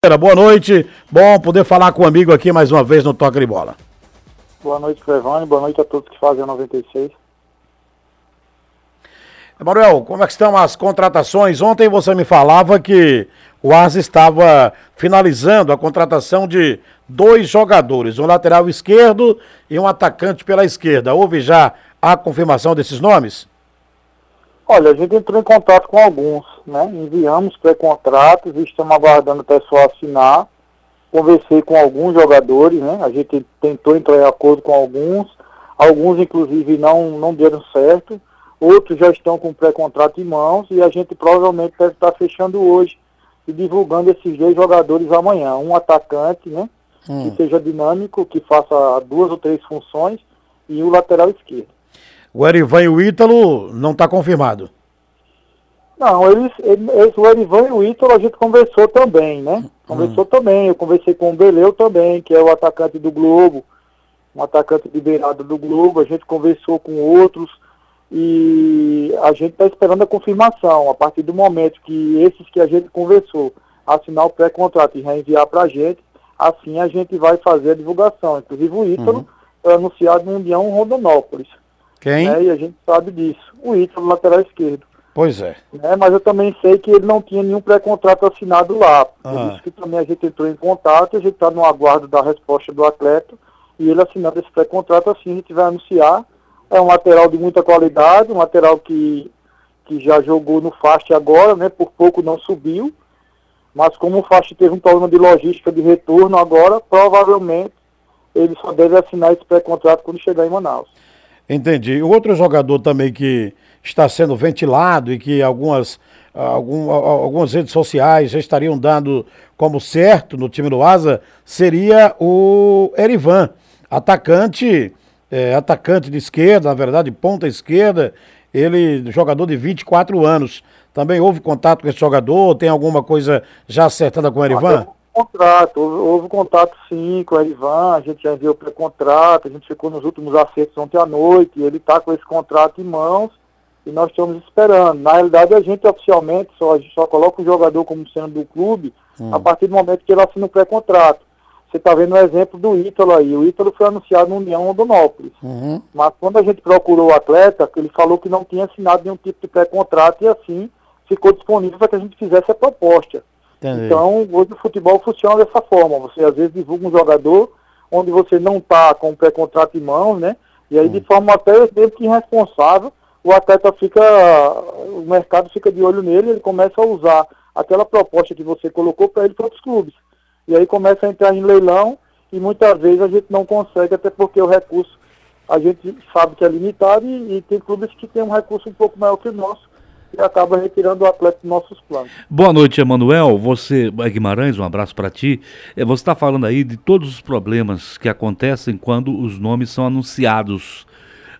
Boa noite, bom poder falar com o amigo aqui mais uma vez no Toca de Bola. Boa noite, Clevane, boa noite a todos que fazem a 96. Emanuel, como é que estão as contratações? Ontem você me falava que o Asa estava finalizando a contratação de dois jogadores, um lateral esquerdo e um atacante pela esquerda. Houve já a confirmação desses nomes? Olha, a gente entrou em contato com alguns, né? Enviamos pré-contratos e estamos aguardando o pessoal assinar. Conversei com alguns jogadores, né? A gente tentou entrar em acordo com alguns. Alguns, inclusive, não, não deram certo. Outros já estão com pré-contrato em mãos e a gente provavelmente deve estar fechando hoje e divulgando esses dois jogadores amanhã. Um atacante, né? Hum. Que seja dinâmico, que faça duas ou três funções e o lateral esquerdo. O Erivan e o Ítalo não está confirmado. Não, eles, eles, o Erivan e o Ítalo a gente conversou também, né? Conversou hum. também. Eu conversei com o Beleu também, que é o atacante do Globo, um atacante de beirada do Globo. A gente conversou com outros e a gente está esperando a confirmação. A partir do momento que esses que a gente conversou assinar o pré-contrato e reenviar para a gente, assim a gente vai fazer a divulgação. Inclusive o Ítalo uhum. foi anunciado no União Rondonópolis. Quem? Né, e a gente sabe disso. O Ítalo, lateral esquerdo. Pois é. Né, mas eu também sei que ele não tinha nenhum pré-contrato assinado lá. Por ah. isso que também a gente entrou em contato, a gente está no aguardo da resposta do atleta, e ele assinando esse pré-contrato, assim a gente vai anunciar. É um lateral de muita qualidade, um lateral que, que já jogou no FAST agora, né? Por pouco não subiu. Mas como o FAST teve um problema de logística de retorno agora, provavelmente ele só deve assinar esse pré-contrato quando chegar em Manaus. Entendi. O outro jogador também que está sendo ventilado e que algumas, algum, algumas redes sociais já estariam dando como certo no time do Asa seria o Erivan, atacante, é, atacante de esquerda, na verdade, ponta esquerda, ele jogador de 24 anos. Também houve contato com esse jogador? Tem alguma coisa já acertada com o Erivan? Contrato, houve, houve, contato sim com o Erivan, a gente já enviou pré-contrato, a gente ficou nos últimos acertos ontem à noite, ele está com esse contrato em mãos e nós estamos esperando. Na realidade, a gente oficialmente só, a gente só coloca o jogador como sendo do clube hum. a partir do momento que ele assina o pré-contrato. Você está vendo o exemplo do Ítalo aí. O Ítalo foi anunciado no União Rondonópolis. Uhum. Mas quando a gente procurou o atleta, ele falou que não tinha assinado nenhum tipo de pré-contrato e assim ficou disponível para que a gente fizesse a proposta. Entendi. Então, hoje o futebol funciona dessa forma. Você às vezes divulga um jogador onde você não está com o pré-contrato em mãos, né? E aí, hum. de forma até meio que irresponsável, o atleta fica, o mercado fica de olho nele, ele começa a usar aquela proposta que você colocou para ele para outros clubes. E aí começa a entrar em leilão e muitas vezes a gente não consegue, até porque o recurso a gente sabe que é limitado e, e tem clubes que têm um recurso um pouco maior que o nosso e acaba retirando o atleta dos nossos planos. Boa noite, Emanuel. Você, Guimarães, um abraço para ti. É, você está falando aí de todos os problemas que acontecem quando os nomes são anunciados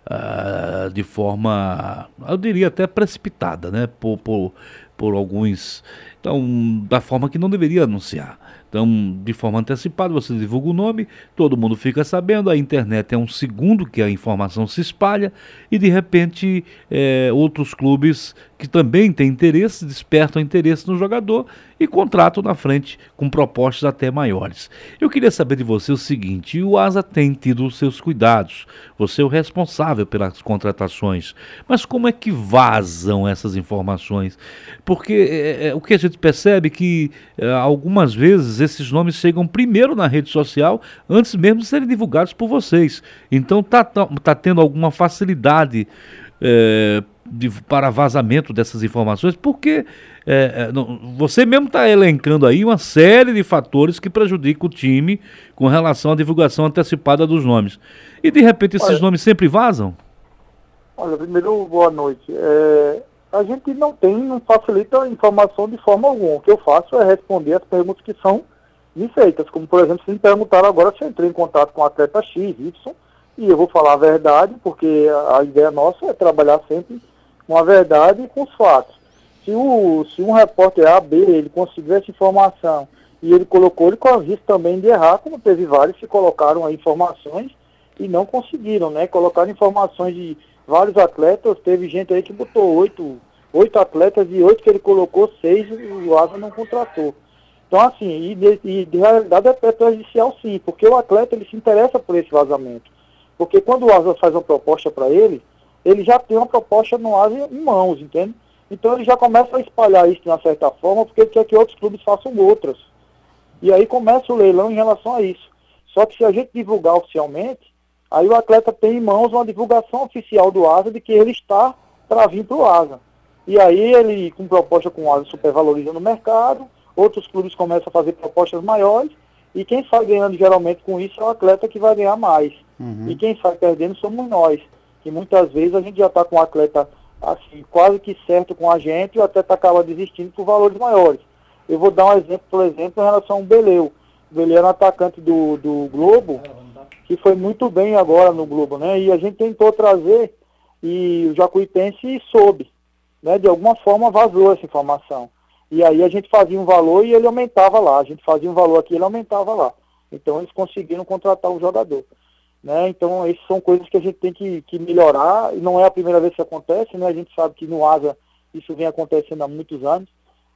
uh, de forma, eu diria até precipitada, né? Por, por, por alguns. Então, da forma que não deveria anunciar. Então, de forma antecipada, você divulga o nome, todo mundo fica sabendo, a internet é um segundo que a informação se espalha e de repente é, outros clubes que também têm interesse despertam interesse no jogador e contratam na frente com propostas até maiores. Eu queria saber de você o seguinte: o Asa tem tido os seus cuidados, você é o responsável pelas contratações, mas como é que vazam essas informações? Porque é, é, o que a gente percebe é que é, algumas vezes esses nomes chegam primeiro na rede social antes mesmo de serem divulgados por vocês. Então tá, tá, tá tendo alguma facilidade é, de, para vazamento dessas informações, porque é, não, você mesmo está elencando aí uma série de fatores que prejudicam o time com relação à divulgação antecipada dos nomes. E de repente esses olha, nomes sempre vazam? Olha, primeiro, boa noite. É, a gente não tem, não facilita a informação de forma alguma. O que eu faço é responder as perguntas que são me feitas, como por exemplo, se me perguntaram agora se eu entrei em contato com o atleta X, Y, e eu vou falar a verdade, porque a ideia nossa é trabalhar sempre com a verdade e com os fatos. Se, o, se um repórter A, B, ele conseguiu essa informação e ele colocou, ele corre risco também de errar, como teve vários que colocaram aí informações e não conseguiram, né? Colocaram informações de vários atletas, teve gente aí que botou oito, oito atletas e oito que ele colocou, seis o Asa não contratou. Então, assim, e de, e de realidade é, prejudicial sim, porque o atleta ele se interessa por esse vazamento. Porque quando o Asa faz uma proposta para ele, ele já tem uma proposta no Asa em mãos, entende? Então ele já começa a espalhar isso de uma certa forma, porque ele quer que outros clubes façam outras. E aí começa o leilão em relação a isso. Só que se a gente divulgar oficialmente, aí o atleta tem em mãos uma divulgação oficial do Asa de que ele está para vir para o Asa. E aí ele, com proposta com o Asa, supervaloriza no mercado, outros clubes começam a fazer propostas maiores, e quem sai ganhando geralmente com isso é o atleta que vai ganhar mais. Uhum. E quem sai perdendo somos nós, que muitas vezes a gente já está com o atleta assim, quase que certo com a gente e o atleta acaba desistindo por valores maiores. Eu vou dar um exemplo, por exemplo, em relação ao Beleu. O Beleu era um atacante do, do Globo, que foi muito bem agora no Globo, né? E a gente tentou trazer e o Jacuipense soube, né? De alguma forma vazou essa informação. E aí a gente fazia um valor e ele aumentava lá. A gente fazia um valor aqui e ele aumentava lá. Então eles conseguiram contratar o jogador. Né? Então, essas são coisas que a gente tem que, que melhorar, e não é a primeira vez que acontece, né? a gente sabe que no ASA isso vem acontecendo há muitos anos,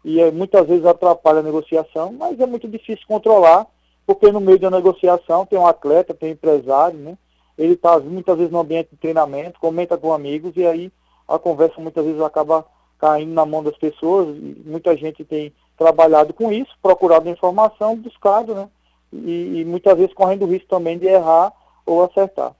e é, muitas vezes atrapalha a negociação, mas é muito difícil controlar, porque no meio da negociação tem um atleta, tem um empresário, né? ele está muitas vezes no ambiente de treinamento, comenta com amigos, e aí a conversa muitas vezes acaba caindo na mão das pessoas, muita gente tem trabalhado com isso, procurado informação, buscado, né? E, e muitas vezes correndo risco também de errar ou acertar.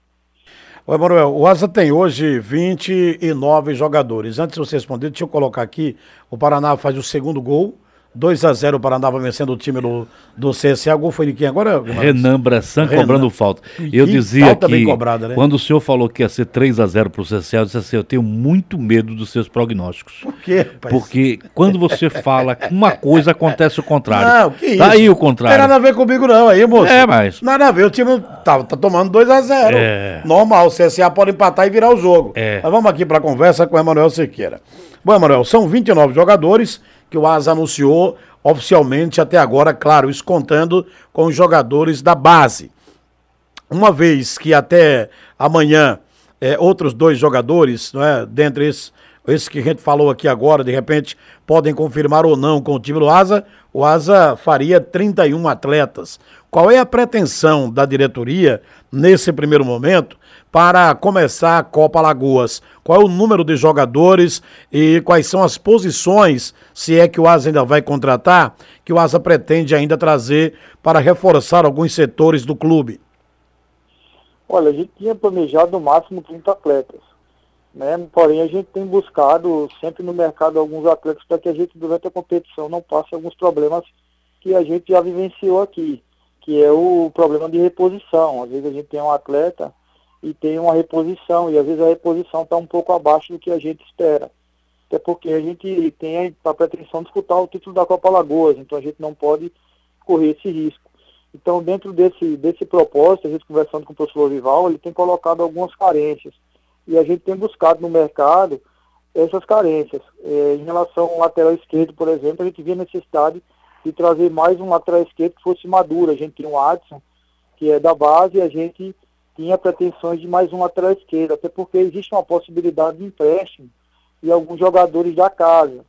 Ô, Emanuel, o Asa tem hoje 29 jogadores. Antes de você responder, deixa eu colocar aqui: o Paraná faz o segundo gol 2 a 0 o Paraná vai vencendo o time do, do CSA. Gol foi de quem agora? Renan Bressan cobrando falta. Eu dizia falta que cobrada, né? quando o senhor falou que ia ser 3 a 0 para o CSA, eu disse assim, eu tenho muito medo dos seus prognósticos. Por quê, rapaz? Porque quando você fala uma coisa, acontece o contrário. Não, que isso? Tá aí o contrário. Não tem nada a ver comigo não, aí, moço. É, mas... Nada a ver, o time tá, tá tomando 2 a 0 é... Normal, o CSA pode empatar e virar o jogo. É... Mas vamos aqui para a conversa com o Emanuel Sequeira. Bom, Emanuel, são 29 jogadores que o Asa anunciou oficialmente até agora, claro, isso contando com os jogadores da base. Uma vez que até amanhã é, outros dois jogadores, não é, dentre esses, esses que a gente falou aqui agora, de repente podem confirmar ou não com o time do Asa, o Asa faria 31 atletas. Qual é a pretensão da diretoria nesse primeiro momento para começar a Copa Lagoas? Qual é o número de jogadores e quais são as posições, se é que o Asa ainda vai contratar, que o Asa pretende ainda trazer para reforçar alguns setores do clube? Olha, a gente tinha planejado no máximo 30 atletas. Né? Porém, a gente tem buscado sempre no mercado alguns atletas para que a gente, durante a competição, não passe alguns problemas que a gente já vivenciou aqui, que é o problema de reposição. Às vezes a gente tem um atleta e tem uma reposição, e às vezes a reposição está um pouco abaixo do que a gente espera. Até porque a gente tem a pretensão de disputar o título da Copa Lagoas, então a gente não pode correr esse risco. Então, dentro desse, desse propósito, a gente conversando com o professor Vival, ele tem colocado algumas carências. E a gente tem buscado no mercado essas carências. É, em relação ao lateral esquerdo, por exemplo, a gente via necessidade de trazer mais um lateral esquerdo que fosse maduro. A gente tem o Adson, que é da base, e a gente tinha pretensões de mais um lateral esquerdo, até porque existe uma possibilidade de empréstimo e alguns jogadores da casa.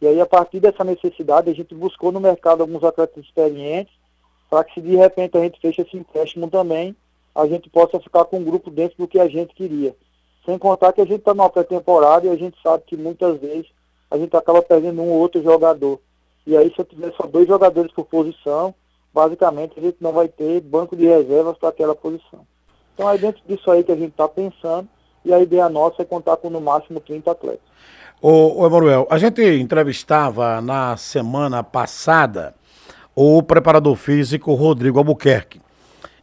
E aí, a partir dessa necessidade, a gente buscou no mercado alguns atletas experientes, para que se de repente a gente feche esse empréstimo também, a gente possa ficar com um grupo dentro do que a gente queria. Sem contar que a gente está numa pré-temporada e a gente sabe que muitas vezes a gente acaba perdendo um ou outro jogador. E aí, se eu tiver só dois jogadores por posição, basicamente a gente não vai ter banco de reservas para aquela posição. Então é dentro disso aí que a gente está pensando e a ideia nossa é contar com no máximo 30 atletas. Ô Emanuel, a gente entrevistava na semana passada o preparador físico Rodrigo Albuquerque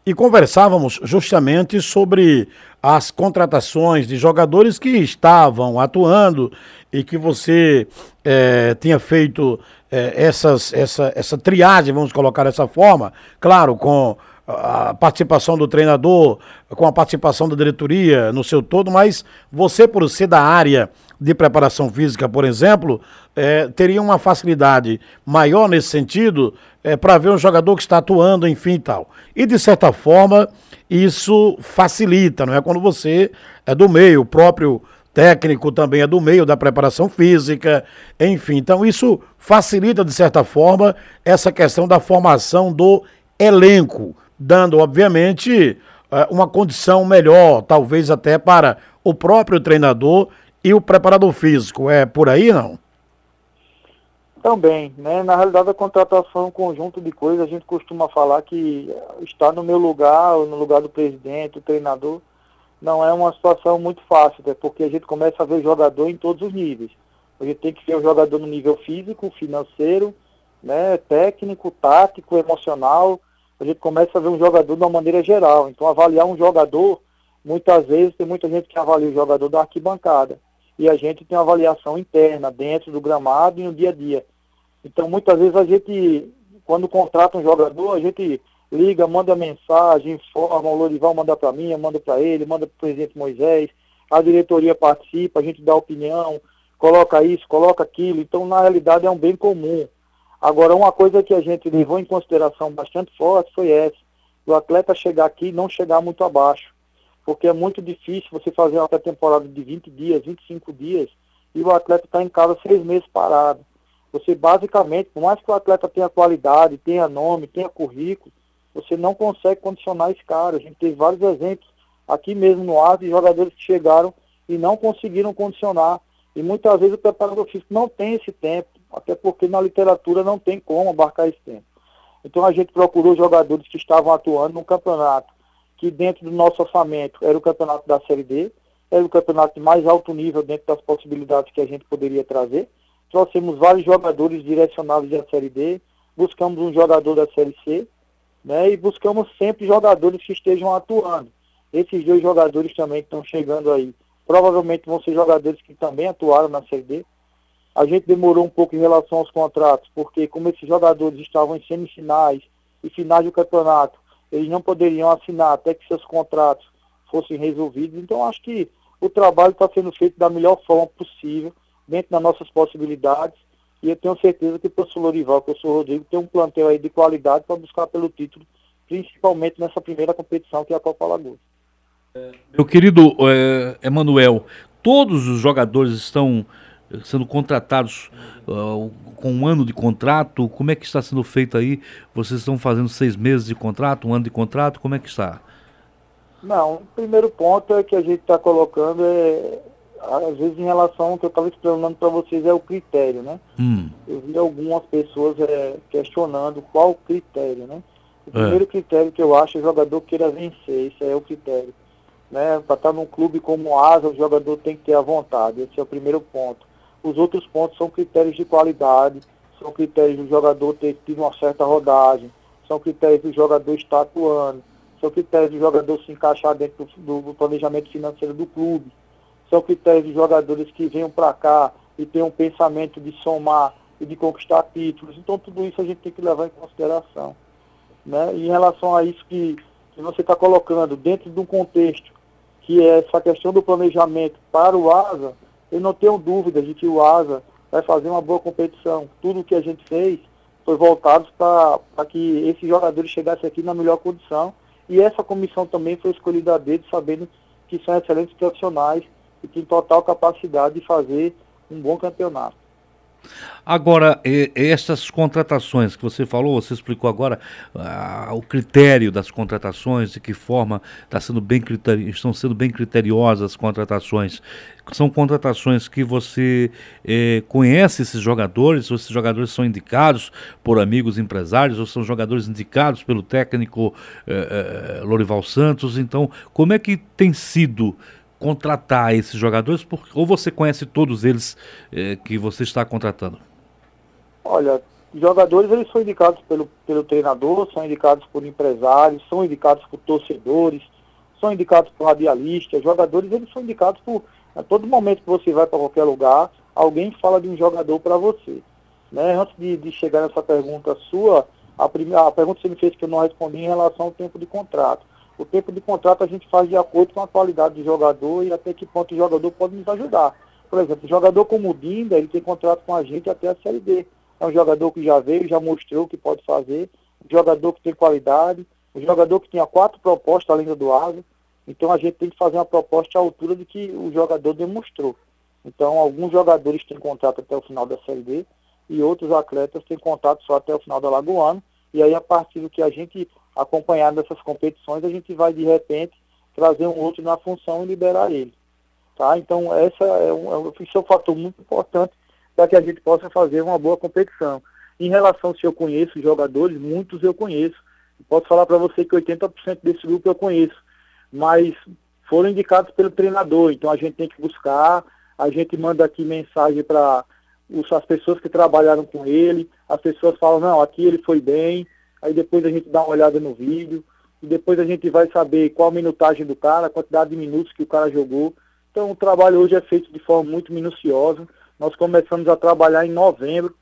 e conversávamos justamente sobre as contratações de jogadores que estavam atuando e que você é, tinha feito é, essas, essa, essa triagem, vamos colocar dessa forma, claro, com a participação do treinador, com a participação da diretoria no seu todo, mas você, por ser da área de preparação física, por exemplo, é, teria uma facilidade maior nesse sentido é, para ver um jogador que está atuando, enfim e tal. E de certa forma, isso facilita, não é? Quando você é do meio, o próprio técnico também é do meio da preparação física, enfim. Então isso facilita, de certa forma, essa questão da formação do elenco, dando, obviamente, eh, uma condição melhor, talvez até para o próprio treinador e o preparador físico. É por aí, não? Também, né? Na realidade, a contratação é um conjunto de coisas. A gente costuma falar que estar no meu lugar, ou no lugar do presidente, o treinador, não é uma situação muito fácil, até porque a gente começa a ver jogador em todos os níveis. A gente tem que ver o jogador no nível físico, financeiro, né, técnico, tático, emocional. A gente começa a ver um jogador de uma maneira geral. Então, avaliar um jogador, muitas vezes, tem muita gente que avalia o jogador da arquibancada. E a gente tem uma avaliação interna, dentro do gramado e no dia a dia. Então, muitas vezes a gente, quando contrata um jogador, a gente liga, manda mensagem, informa, o Lorival manda para mim, manda para ele, manda para o presidente Moisés, a diretoria participa, a gente dá opinião, coloca isso, coloca aquilo. Então, na realidade, é um bem comum. Agora, uma coisa que a gente levou em consideração bastante forte foi essa, o atleta chegar aqui e não chegar muito abaixo. Porque é muito difícil você fazer uma pré-temporada de 20 dias, 25 dias, e o atleta está em casa seis meses parado. Você basicamente, por mais que o atleta tenha qualidade, tenha nome, tenha currículo, você não consegue condicionar esse cara. A gente teve vários exemplos aqui mesmo no ar de jogadores que chegaram e não conseguiram condicionar. E muitas vezes o preparador físico não tem esse tempo, até porque na literatura não tem como abarcar esse tempo. Então a gente procurou jogadores que estavam atuando no campeonato, que dentro do nosso orçamento era o campeonato da Série D, era o campeonato de mais alto nível dentro das possibilidades que a gente poderia trazer trouxemos vários jogadores direcionados da Série D, buscamos um jogador da Série C, né, e buscamos sempre jogadores que estejam atuando. Esses dois jogadores também que estão chegando aí, provavelmente vão ser jogadores que também atuaram na Série D. A gente demorou um pouco em relação aos contratos, porque como esses jogadores estavam em semifinais e finais do campeonato, eles não poderiam assinar até que seus contratos fossem resolvidos. Então acho que o trabalho está sendo feito da melhor forma possível dentro das nossas possibilidades. E eu tenho certeza que o professor Lorival, o professor Rodrigo, tem um plantel aí de qualidade para buscar pelo título, principalmente nessa primeira competição que é a Copa Alagoas. Meu querido é, Emanuel, todos os jogadores estão sendo contratados uh, com um ano de contrato? Como é que está sendo feito aí? Vocês estão fazendo seis meses de contrato, um ano de contrato? Como é que está? Não, o primeiro ponto é que a gente está colocando é às vezes em relação ao que eu estava explanando para vocês é o critério, né? Hum. Eu vi algumas pessoas é, questionando qual o critério, né? O é. primeiro critério que eu acho é o jogador queira vencer, esse é o critério. Né? Para estar num clube como o Asa, o jogador tem que ter a vontade, esse é o primeiro ponto. Os outros pontos são critérios de qualidade, são critérios do jogador ter tido uma certa rodagem, são critérios do jogador estar atuando, são critérios do jogador se encaixar dentro do, do planejamento financeiro do clube são critérios de jogadores que venham para cá e tenham um pensamento de somar e de conquistar títulos. Então tudo isso a gente tem que levar em consideração. Né? E em relação a isso que, que você está colocando dentro de um contexto que é essa questão do planejamento para o ASA, eu não tenho dúvida de que o ASA vai fazer uma boa competição. Tudo que a gente fez foi voltado para que esses jogadores chegassem aqui na melhor condição. E essa comissão também foi escolhida a dedo, sabendo que são excelentes profissionais e tem total capacidade de fazer um bom campeonato. Agora, essas contratações que você falou, você explicou agora ah, o critério das contratações, de que forma está sendo bem estão sendo bem criteriosas as contratações. São contratações que você eh, conhece esses jogadores, ou esses jogadores são indicados por amigos empresários, ou são jogadores indicados pelo técnico eh, eh, Lorival Santos. Então, como é que tem sido contratar esses jogadores? Ou você conhece todos eles eh, que você está contratando? Olha, jogadores eles são indicados pelo, pelo treinador, são indicados por empresários, são indicados por torcedores, são indicados por radialistas, jogadores eles são indicados por. A todo momento que você vai para qualquer lugar, alguém fala de um jogador para você. Né? Antes de, de chegar nessa pergunta sua, a, primeira, a pergunta que você me fez que eu não respondi em relação ao tempo de contrato. O tempo de contrato a gente faz de acordo com a qualidade do jogador e até que ponto o jogador pode nos ajudar. Por exemplo, um jogador como o Dinda, ele tem contrato com a gente até a Série D. É um jogador que já veio, já mostrou o que pode fazer, um jogador que tem qualidade, um jogador que tinha quatro propostas além do Asa. Então a gente tem que fazer uma proposta à altura de que o jogador demonstrou. Então alguns jogadores têm contrato até o final da Série D e outros atletas têm contrato só até o final da Lagoano. E aí a partir do que a gente acompanhar nessas competições, a gente vai de repente trazer um outro na função e liberar ele. Tá? Então essa é um, é um, é um fator muito importante para que a gente possa fazer uma boa competição. Em relação se eu conheço jogadores, muitos eu conheço. Posso falar para você que 80% desse grupo eu conheço, mas foram indicados pelo treinador, então a gente tem que buscar, a gente manda aqui mensagem para as pessoas que trabalharam com ele, as pessoas falam, não, aqui ele foi bem, aí depois a gente dá uma olhada no vídeo, e depois a gente vai saber qual a minutagem do cara, a quantidade de minutos que o cara jogou. Então o trabalho hoje é feito de forma muito minuciosa. Nós começamos a trabalhar em novembro.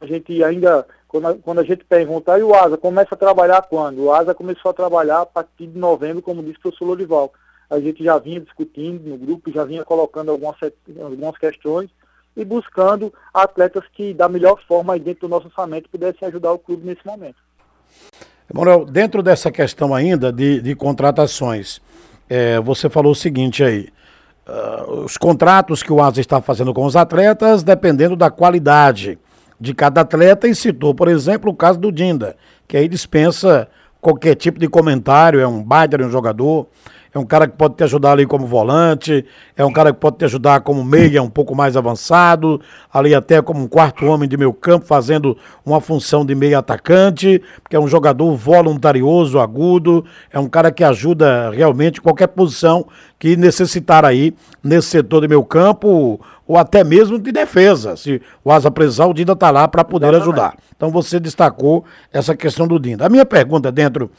A gente ainda, quando a, quando a gente pergunta, e o Asa começa a trabalhar quando? O Asa começou a trabalhar a partir de novembro, como disse o professor Lorival. A gente já vinha discutindo no grupo, já vinha colocando algumas, algumas questões e buscando atletas que, da melhor forma, dentro do nosso orçamento, pudessem ajudar o clube nesse momento. Manuel, dentro dessa questão ainda de, de contratações, é, você falou o seguinte aí, uh, os contratos que o Asa está fazendo com os atletas, dependendo da qualidade de cada atleta, e citou, por exemplo, o caso do Dinda, que aí dispensa qualquer tipo de comentário, é um baita um jogador, é um cara que pode te ajudar ali como volante, é um cara que pode te ajudar como meia um pouco mais avançado, ali até como um quarto homem de meio campo, fazendo uma função de meia atacante, porque é um jogador voluntarioso, agudo, é um cara que ajuda realmente qualquer posição que necessitar aí nesse setor de meio campo ou até mesmo de defesa. Se o asa precisar, o Dinda está lá para poder Exatamente. ajudar. Então você destacou essa questão do Dinda. A minha pergunta dentro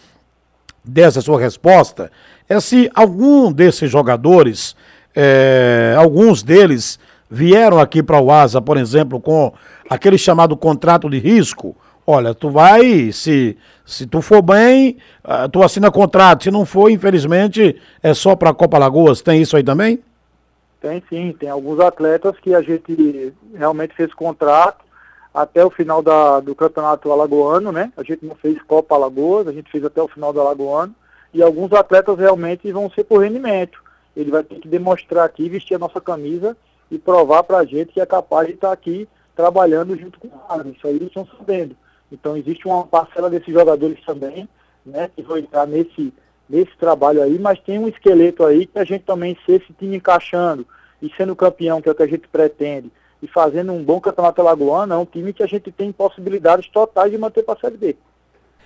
dessa sua resposta é se algum desses jogadores, é, alguns deles vieram aqui para o Asa, por exemplo, com aquele chamado contrato de risco. Olha, tu vai, se, se tu for bem, uh, tu assina contrato. Se não for, infelizmente, é só para a Copa Lagoas. Tem isso aí também? Tem sim, tem alguns atletas que a gente realmente fez contrato até o final da, do campeonato alagoano, né? A gente não fez Copa Alagoas, a gente fez até o final do alagoano. E alguns atletas realmente vão ser por rendimento. Ele vai ter que demonstrar aqui, vestir a nossa camisa e provar para a gente que é capaz de estar tá aqui trabalhando junto com nós. Isso aí eles estão sabendo. Então existe uma parcela desses jogadores também, né, que vão entrar nesse, nesse trabalho aí, mas tem um esqueleto aí que a gente também, se esse time encaixando e sendo campeão, que é o que a gente pretende, e fazendo um bom campeonato alagoano, é um time que a gente tem possibilidades totais de manter para a Série B.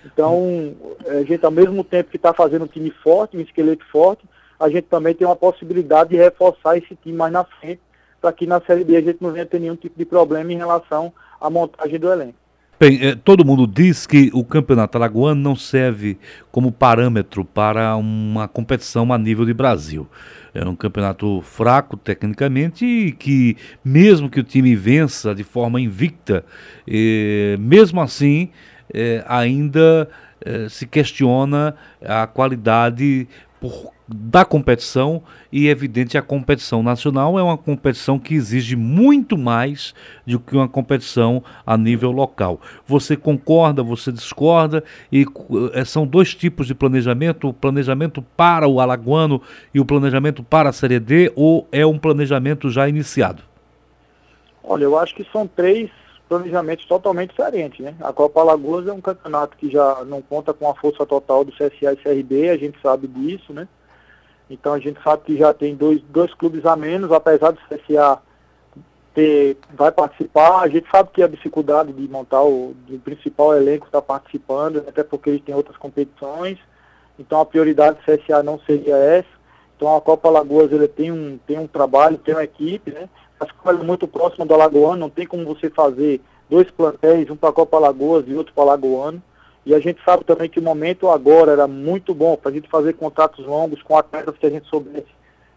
Então, a gente, ao mesmo tempo que está fazendo um time forte, um esqueleto forte, a gente também tem uma possibilidade de reforçar esse time mais na frente, para que na Série B a gente não venha ter nenhum tipo de problema em relação à montagem do elenco. Bem, é, todo mundo diz que o campeonato alagoano não serve como parâmetro para uma competição a nível de Brasil. É um campeonato fraco tecnicamente e que, mesmo que o time vença de forma invicta, eh, mesmo assim eh, ainda eh, se questiona a qualidade por da competição e evidente a competição nacional é uma competição que exige muito mais do que uma competição a nível local. Você concorda, você discorda e é, são dois tipos de planejamento, o planejamento para o alagoano e o planejamento para a Série D ou é um planejamento já iniciado? Olha, eu acho que são três planejamentos totalmente diferentes, né? A Copa Alagoas é um campeonato que já não conta com a força total do CSA e CRB, a gente sabe disso, né? Então a gente sabe que já tem dois, dois clubes a menos, apesar do CSA ter, vai participar. A gente sabe que a dificuldade de montar o principal elenco está participando, até porque eles têm outras competições. Então a prioridade do CSA não seria essa. Então a Copa Alagoas ele tem um, tem um trabalho, tem uma equipe, né? Como é muito próximo do Alagoano, não tem como você fazer dois plantéis, um para a Copa Alagoas e outro para o Alagoano. E a gente sabe também que o momento agora era muito bom para a gente fazer contratos longos com atletas que a gente soubesse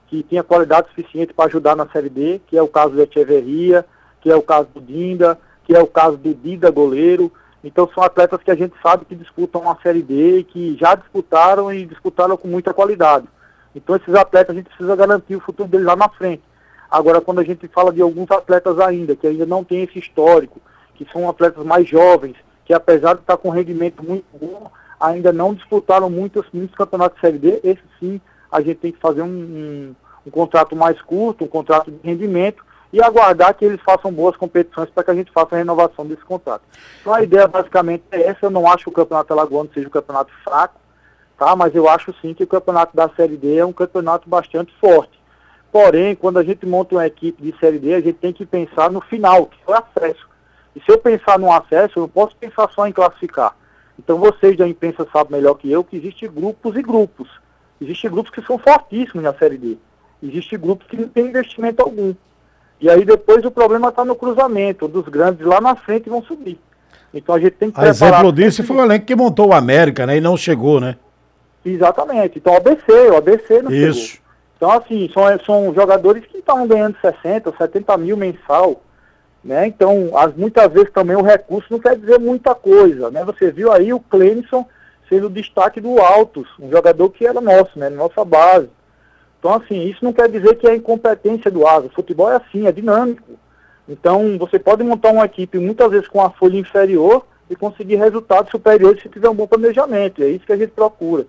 que tinha qualidade suficiente para ajudar na Série D, que é o caso do Echeverria, que é o caso do Dinda, que é o caso do Dida, goleiro. Então são atletas que a gente sabe que disputam a Série D e que já disputaram e disputaram com muita qualidade. Então esses atletas a gente precisa garantir o futuro deles lá na frente. Agora, quando a gente fala de alguns atletas ainda, que ainda não tem esse histórico, que são atletas mais jovens, que apesar de estar com rendimento muito bom, ainda não disputaram muitos, muitos campeonatos de Série D, esse sim a gente tem que fazer um, um, um contrato mais curto, um contrato de rendimento, e aguardar que eles façam boas competições para que a gente faça a renovação desse contrato. Então a ideia basicamente é essa, eu não acho que o Campeonato Alagoano seja um campeonato fraco, tá? mas eu acho sim que o campeonato da Série D é um campeonato bastante forte. Porém, quando a gente monta uma equipe de Série D, a gente tem que pensar no final, que é o acesso. E se eu pensar no acesso, eu não posso pensar só em classificar. Então vocês da imprensa sabem melhor que eu que existem grupos e grupos. Existem grupos que são fortíssimos na Série D. Existem grupos que não têm investimento algum. E aí depois o problema está no cruzamento, dos grandes lá na frente vão subir. Então a gente tem que A exemplo disso foi o elenco que montou o América, né? E não chegou, né? Exatamente. Então o ABC, o ABC não Isso. chegou. Então assim, são, são jogadores que estavam ganhando 60, 70 mil mensal. Né? Então, as, muitas vezes também o recurso não quer dizer muita coisa. Né? Você viu aí o Clemson sendo o destaque do Altos, um jogador que era nosso, né? nossa base. Então, assim, isso não quer dizer que é incompetência do Asa. O futebol é assim, é dinâmico. Então, você pode montar uma equipe muitas vezes com a folha inferior e conseguir resultados superiores se tiver um bom planejamento. É isso que a gente procura.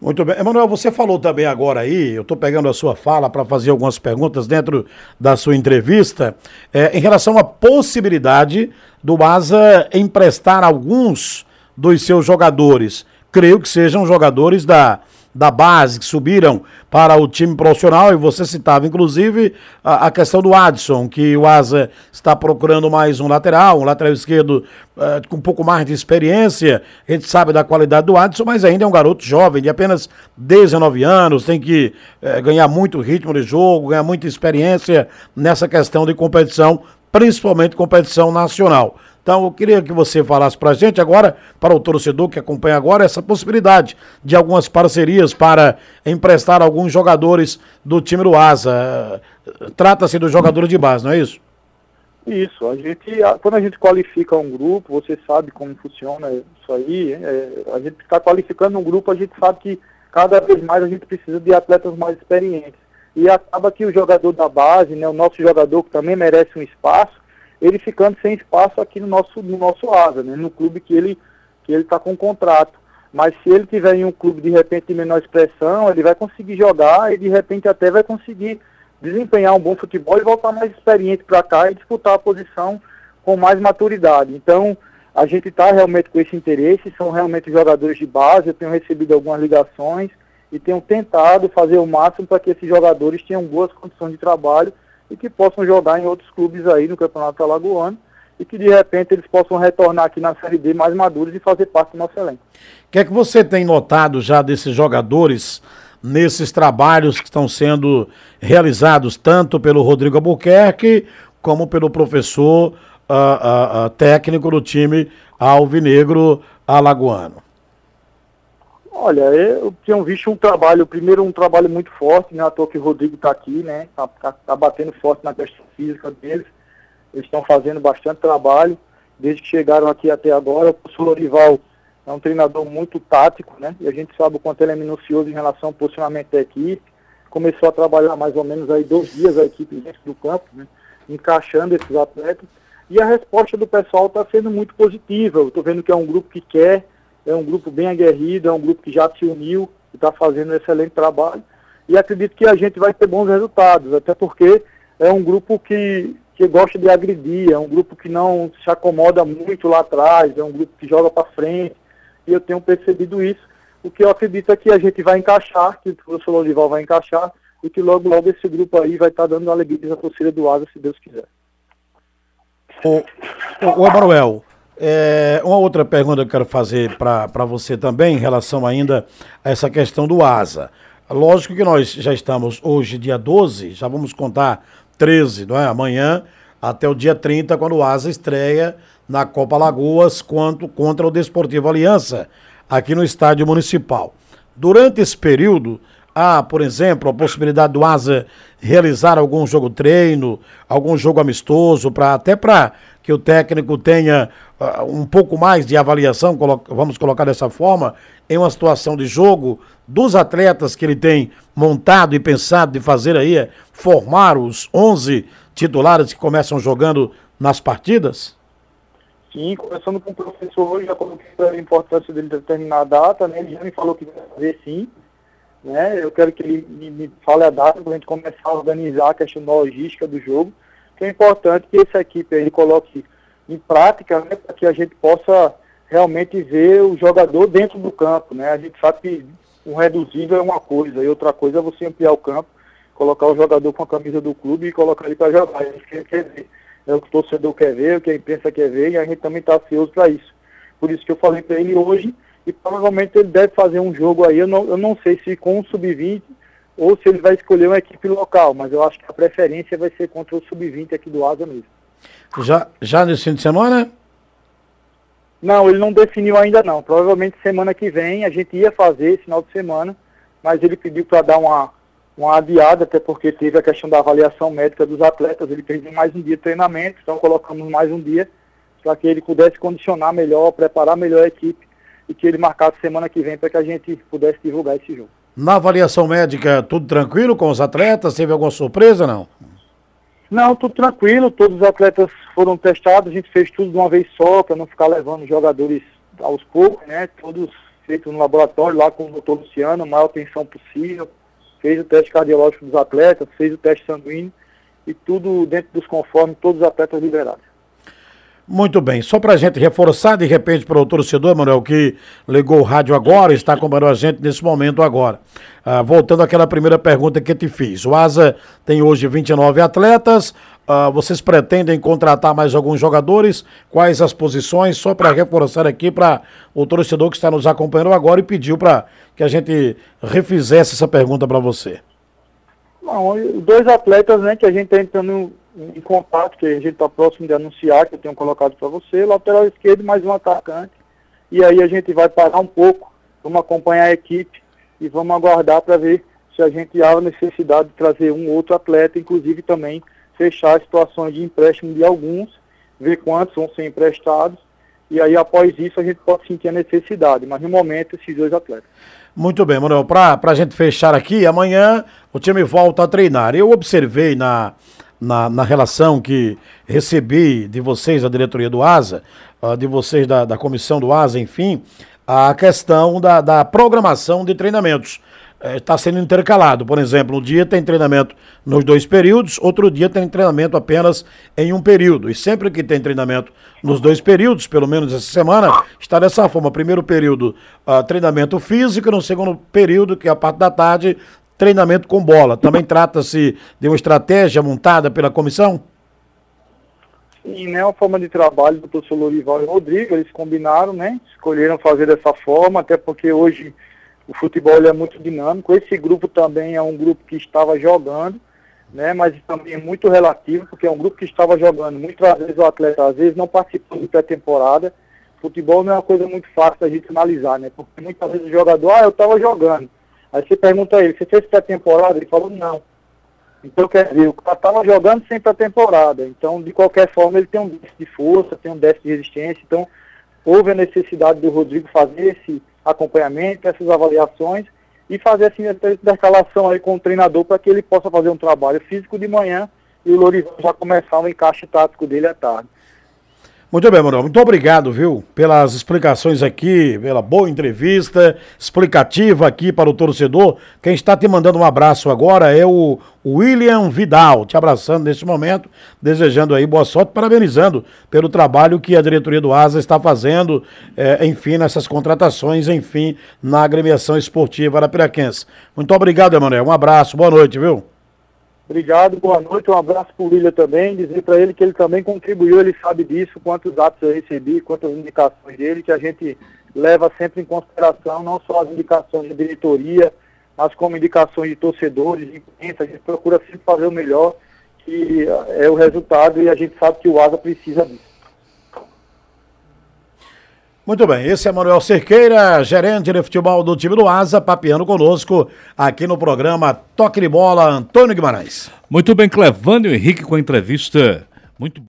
Muito bem. Emanuel, você falou também agora aí, eu estou pegando a sua fala para fazer algumas perguntas dentro da sua entrevista, é, em relação à possibilidade do Asa emprestar alguns dos seus jogadores. Creio que sejam jogadores da, da base que subiram para o time profissional e você citava inclusive a, a, questão do Adson, que o Asa está procurando mais um lateral, um lateral esquerdo uh, com um pouco mais de experiência. A gente sabe da qualidade do Adson, mas ainda é um garoto jovem de apenas 19 anos, tem que uh, ganhar muito ritmo de jogo, ganhar muita experiência nessa questão de competição, principalmente competição nacional. Então, eu queria que você falasse para a gente agora, para o torcedor que acompanha agora, essa possibilidade de algumas parcerias para emprestar alguns jogadores do time do Asa. Trata-se dos jogadores de base, não é isso? Isso. A gente, quando a gente qualifica um grupo, você sabe como funciona isso aí. É, a gente está qualificando um grupo, a gente sabe que cada vez mais a gente precisa de atletas mais experientes. E acaba que o jogador da base, né, o nosso jogador que também merece um espaço, ele ficando sem espaço aqui no nosso, no nosso asa, né, no clube que ele que ele está com contrato. Mas se ele tiver em um clube de repente de menor expressão, ele vai conseguir jogar e de repente até vai conseguir desempenhar um bom futebol e voltar mais experiente para cá e disputar a posição com mais maturidade. Então, a gente está realmente com esse interesse, são realmente jogadores de base, eu tenho recebido algumas ligações e tenho tentado fazer o máximo para que esses jogadores tenham boas condições de trabalho e que possam jogar em outros clubes aí no Campeonato Alagoano e que de repente eles possam retornar aqui na Série D mais maduros e fazer parte do nosso elenco. O que é que você tem notado já desses jogadores nesses trabalhos que estão sendo realizados tanto pelo Rodrigo Albuquerque como pelo professor uh, uh, uh, técnico do time alvinegro alagoano? Olha, eu tenho visto um trabalho, primeiro um trabalho muito forte, né? À toa que o Rodrigo está aqui, né? Está tá, tá batendo forte na questão física deles. Eles estão fazendo bastante trabalho. Desde que chegaram aqui até agora, o professor Lorival é um treinador muito tático, né? E a gente sabe o quanto ele é minucioso em relação ao posicionamento da equipe. Começou a trabalhar mais ou menos aí dois dias a equipe dentro do campo, né? encaixando esses atletas. E a resposta do pessoal está sendo muito positiva. Eu estou vendo que é um grupo que quer, é um grupo bem aguerrido, é um grupo que já se uniu e está fazendo um excelente trabalho. E acredito que a gente vai ter bons resultados, até porque é um grupo que, que gosta de agredir, é um grupo que não se acomoda muito lá atrás, é um grupo que joga para frente. E eu tenho percebido isso. O que eu acredito é que a gente vai encaixar, que o professor Lorival vai encaixar, e que logo, logo esse grupo aí vai estar tá dando alegria à torcida do Asa, se Deus quiser. O, o Emanuel, é, uma outra pergunta que eu quero fazer para você também, em relação ainda a essa questão do ASA. Lógico que nós já estamos hoje, dia 12, já vamos contar 13, não é? Amanhã, até o dia 30, quando o ASA estreia na Copa Lagoas quanto, contra o Desportivo Aliança, aqui no Estádio Municipal. Durante esse período, há, por exemplo, a possibilidade do ASA realizar algum jogo treino, algum jogo amistoso, pra, até para que o técnico tenha uh, um pouco mais de avaliação, colo vamos colocar dessa forma, em uma situação de jogo, dos atletas que ele tem montado e pensado de fazer aí, é formar os 11 titulares que começam jogando nas partidas? Sim, conversando com o professor hoje, já coloquei a importância dele determinar a data, né? Ele já me falou que vai fazer sim. né? Eu quero que ele me, me fale a data para a gente começar a organizar a questão da logística do jogo, que é importante que essa equipe aí coloque em prática, né, para que a gente possa realmente ver o jogador dentro do campo, né? A gente sabe que um reduzido é uma coisa e outra coisa é você ampliar o campo, colocar o jogador com a camisa do clube e colocar ele para jogar. É isso que quer ver. É o que o torcedor quer ver, o que a imprensa quer ver e a gente também está ansioso para isso. Por isso que eu falei para ele hoje e provavelmente ele deve fazer um jogo aí, eu não, eu não sei se com o sub-20 ou se ele vai escolher uma equipe local, mas eu acho que a preferência vai ser contra o sub-20 aqui do Asa mesmo. Já, já nesse fim de semana? Não, ele não definiu ainda não. Provavelmente semana que vem a gente ia fazer esse final de semana, mas ele pediu para dar uma, uma adiada, até porque teve a questão da avaliação médica dos atletas, ele fez mais um dia de treinamento, então colocamos mais um dia para que ele pudesse condicionar melhor, preparar melhor a equipe e que ele marcasse semana que vem para que a gente pudesse divulgar esse jogo. Na avaliação médica, tudo tranquilo com os atletas? Teve alguma surpresa não? Não, tudo tranquilo, todos os atletas foram testados, a gente fez tudo de uma vez só, para não ficar levando jogadores aos poucos, né? Todos feitos no laboratório lá com o doutor Luciano, maior atenção possível, fez o teste cardiológico dos atletas, fez o teste sanguíneo e tudo dentro dos conformes, todos os atletas liberados. Muito bem, só para a gente reforçar de repente para o torcedor, Manuel, que ligou o rádio agora, está acompanhando a gente nesse momento agora. Ah, voltando àquela primeira pergunta que te fiz. O Asa tem hoje 29 atletas, ah, vocês pretendem contratar mais alguns jogadores? Quais as posições? Só para reforçar aqui para o torcedor que está nos acompanhando agora e pediu para que a gente refizesse essa pergunta para você. Não, dois atletas né, que a gente está entrando em contato, que a gente está próximo de anunciar, que eu tenho colocado para você, lateral esquerdo mais um atacante. E aí a gente vai parar um pouco, vamos acompanhar a equipe e vamos aguardar para ver se a gente há necessidade de trazer um outro atleta, inclusive também fechar situações de empréstimo de alguns, ver quantos vão ser emprestados, e aí após isso a gente pode sentir a necessidade, mas no momento esses dois atletas. Muito bem, Manuel, para a gente fechar aqui, amanhã o time volta a treinar. Eu observei na, na, na relação que recebi de vocês, da diretoria do ASA, uh, de vocês da, da comissão do ASA, enfim, a questão da, da programação de treinamentos. Está eh, sendo intercalado. Por exemplo, um dia tem treinamento nos dois períodos, outro dia tem treinamento apenas em um período. E sempre que tem treinamento nos dois períodos, pelo menos essa semana, está dessa forma. Primeiro período, uh, treinamento físico, no segundo período, que é a parte da tarde, treinamento com bola. Também trata-se de uma estratégia montada pela comissão? Sim, né? Uma forma de trabalho do professor Lorival e Rodrigo, eles combinaram, né? Escolheram fazer dessa forma, até porque hoje o futebol é muito dinâmico. Esse grupo também é um grupo que estava jogando, né? Mas também é muito relativo, porque é um grupo que estava jogando. Muitas vezes o atleta, às vezes, não participou de pré-temporada. Futebol não é uma coisa muito fácil da gente analisar, né? Porque muitas vezes o jogador, ah, eu estava jogando. Aí você pergunta a ele, você fez pré-temporada? Ele falou, não. Então, quer dizer, o cara estava jogando sem pré-temporada. Então, de qualquer forma, ele tem um déficit de força, tem um déficit de resistência. Então, houve a necessidade do Rodrigo fazer esse acompanhamento, essas avaliações e fazer assim, a intercalação aí com o treinador para que ele possa fazer um trabalho físico de manhã e o Lorival já começar o encaixe tático dele à tarde. Muito bem, Manuel. Muito obrigado, viu, pelas explicações aqui, pela boa entrevista, explicativa aqui para o torcedor. Quem está te mandando um abraço agora é o William Vidal, te abraçando nesse momento, desejando aí boa sorte, parabenizando pelo trabalho que a diretoria do Asa está fazendo, é, enfim, nessas contratações, enfim, na agremiação esportiva Arapiraquense. Muito obrigado, Emanuel. Um abraço, boa noite, viu? Obrigado, boa noite, um abraço para o William também, dizer para ele que ele também contribuiu, ele sabe disso, quantos atos eu recebi, quantas indicações dele, que a gente leva sempre em consideração, não só as indicações de diretoria, mas como indicações de torcedores, de imprensa, a gente procura sempre fazer o melhor, que é o resultado e a gente sabe que o ASA precisa disso. Muito bem, esse é Manuel Cerqueira, gerente de futebol do time do Asa, papeando conosco aqui no programa Toque de Bola, Antônio Guimarães. Muito bem, Clevânio Henrique com a entrevista. Muito